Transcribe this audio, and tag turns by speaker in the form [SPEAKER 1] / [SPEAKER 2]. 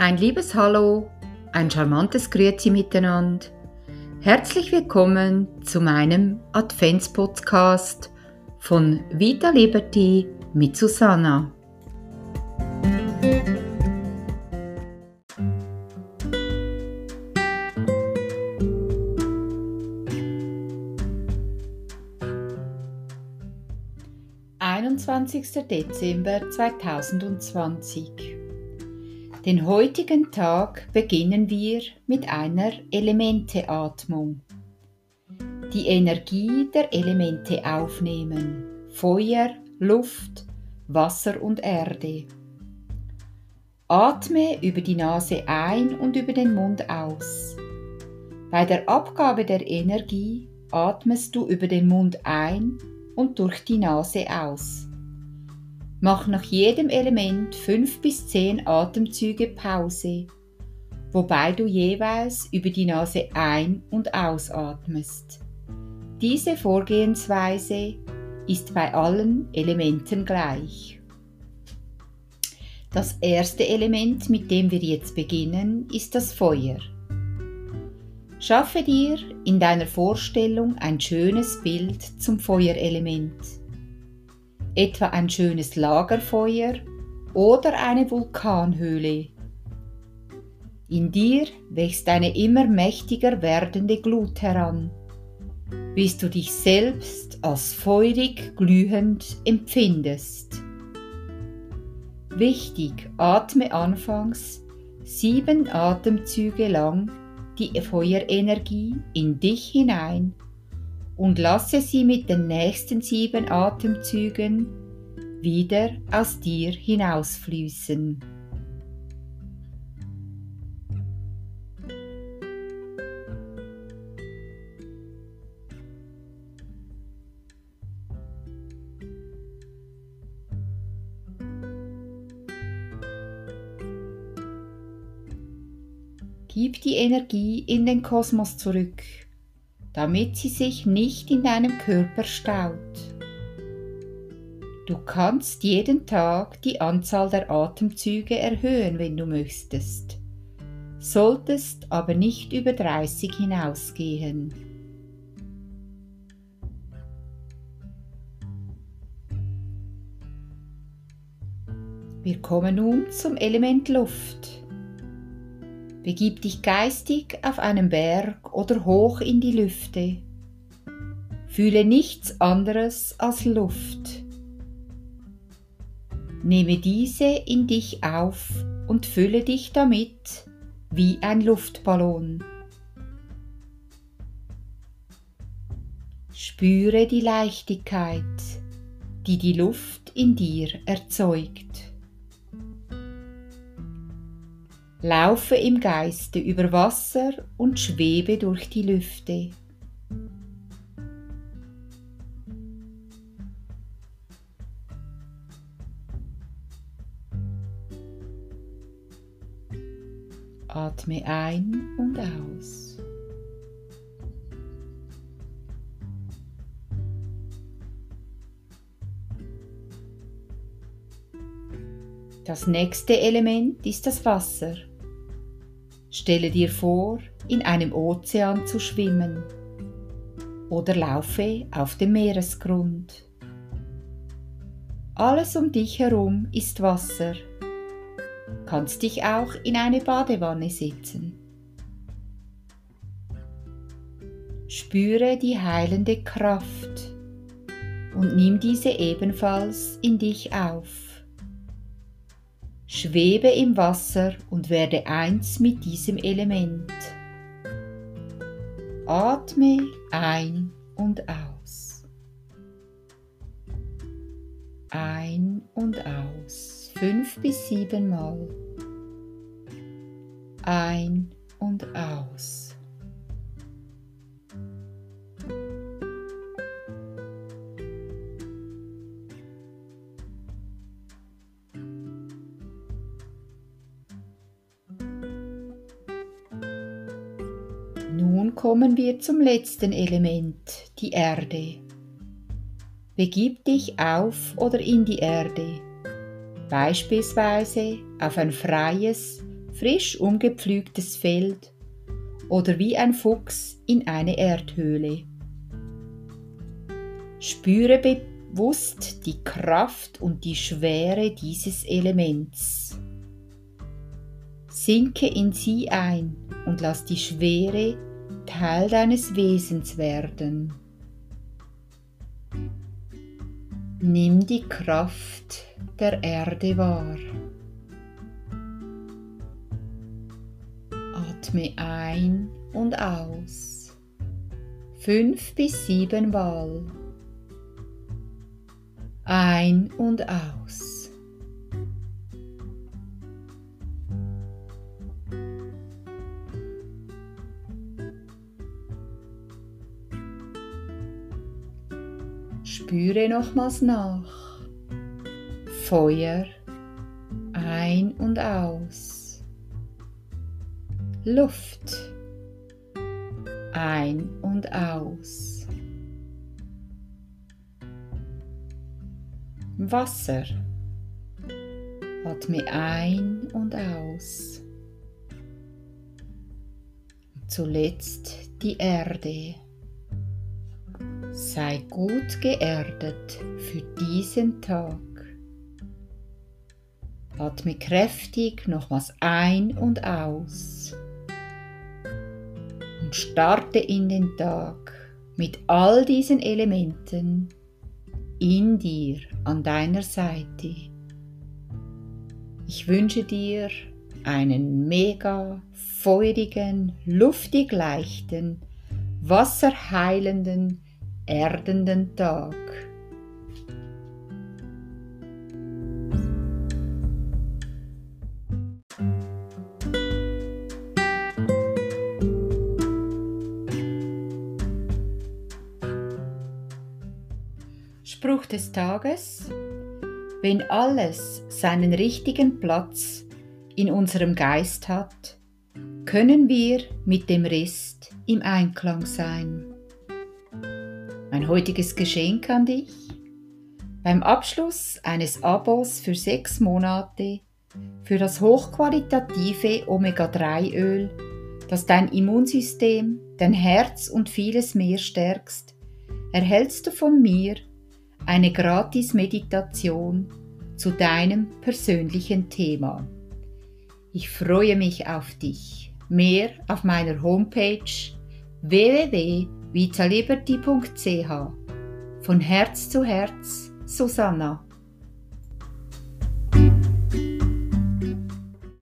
[SPEAKER 1] Ein liebes Hallo, ein charmantes Grüezi miteinander. Herzlich willkommen zu meinem Adventspodcast von Vita Liberty mit Susanna. Einundzwanzigster Dezember 2020 den heutigen Tag beginnen wir mit einer Elementeatmung. Die Energie der Elemente aufnehmen. Feuer, Luft, Wasser und Erde. Atme über die Nase ein und über den Mund aus. Bei der Abgabe der Energie atmest du über den Mund ein und durch die Nase aus. Mach nach jedem Element fünf bis zehn Atemzüge Pause, wobei du jeweils über die Nase ein- und ausatmest. Diese Vorgehensweise ist bei allen Elementen gleich. Das erste Element, mit dem wir jetzt beginnen, ist das Feuer. Schaffe dir in deiner Vorstellung ein schönes Bild zum Feuerelement etwa ein schönes Lagerfeuer oder eine Vulkanhöhle. In dir wächst eine immer mächtiger werdende Glut heran, bis du dich selbst als feurig glühend empfindest. Wichtig, atme anfangs sieben Atemzüge lang die Feuerenergie in dich hinein und lasse sie mit den nächsten sieben Atemzügen wieder aus dir hinausfließen. Gib die Energie in den Kosmos zurück damit sie sich nicht in deinem Körper staut. Du kannst jeden Tag die Anzahl der Atemzüge erhöhen, wenn du möchtest, solltest aber nicht über 30 hinausgehen. Wir kommen nun zum Element Luft. Begib dich geistig auf einen Berg oder hoch in die Lüfte. Fühle nichts anderes als Luft. Nehme diese in dich auf und fülle dich damit wie ein Luftballon. Spüre die Leichtigkeit, die die Luft in dir erzeugt. Laufe im Geiste über Wasser und schwebe durch die Lüfte. Atme ein und aus. Das nächste Element ist das Wasser. Stelle dir vor, in einem Ozean zu schwimmen oder laufe auf dem Meeresgrund. Alles um dich herum ist Wasser. Kannst dich auch in eine Badewanne setzen. Spüre die heilende Kraft und nimm diese ebenfalls in dich auf. Schwebe im Wasser und werde eins mit diesem Element. Atme ein und aus. Ein und aus. Fünf bis sieben Mal. Ein und aus. Nun kommen wir zum letzten Element, die Erde. Begib dich auf oder in die Erde, beispielsweise auf ein freies, frisch umgepflügtes Feld oder wie ein Fuchs in eine Erdhöhle. Spüre bewusst die Kraft und die Schwere dieses Elements. Sinke in sie ein und lass die Schwere Teil deines Wesens werden. Nimm die Kraft der Erde wahr. Atme ein und aus. Fünf bis sieben Mal. Ein und aus. Spüre nochmals nach. Feuer ein und aus. Luft ein und aus. Wasser. Atme ein und aus. Zuletzt die Erde. Sei gut geerdet für diesen Tag. Atme kräftig nochmals ein und aus. Und starte in den Tag mit all diesen Elementen in dir, an deiner Seite. Ich wünsche dir einen mega feurigen, luftig leichten, wasserheilenden, erdenden Tag. Spruch des Tages. Wenn alles seinen richtigen Platz in unserem Geist hat, können wir mit dem Rest im Einklang sein. Mein heutiges Geschenk an dich. Beim Abschluss eines Abos für sechs Monate für das hochqualitative Omega-3-Öl, das dein Immunsystem, dein Herz und vieles mehr stärkst, erhältst du von mir eine Gratis-Meditation zu deinem persönlichen Thema. Ich freue mich auf dich. Mehr auf meiner Homepage www.vitaliberty.ch. Von Herz zu Herz, Susanna.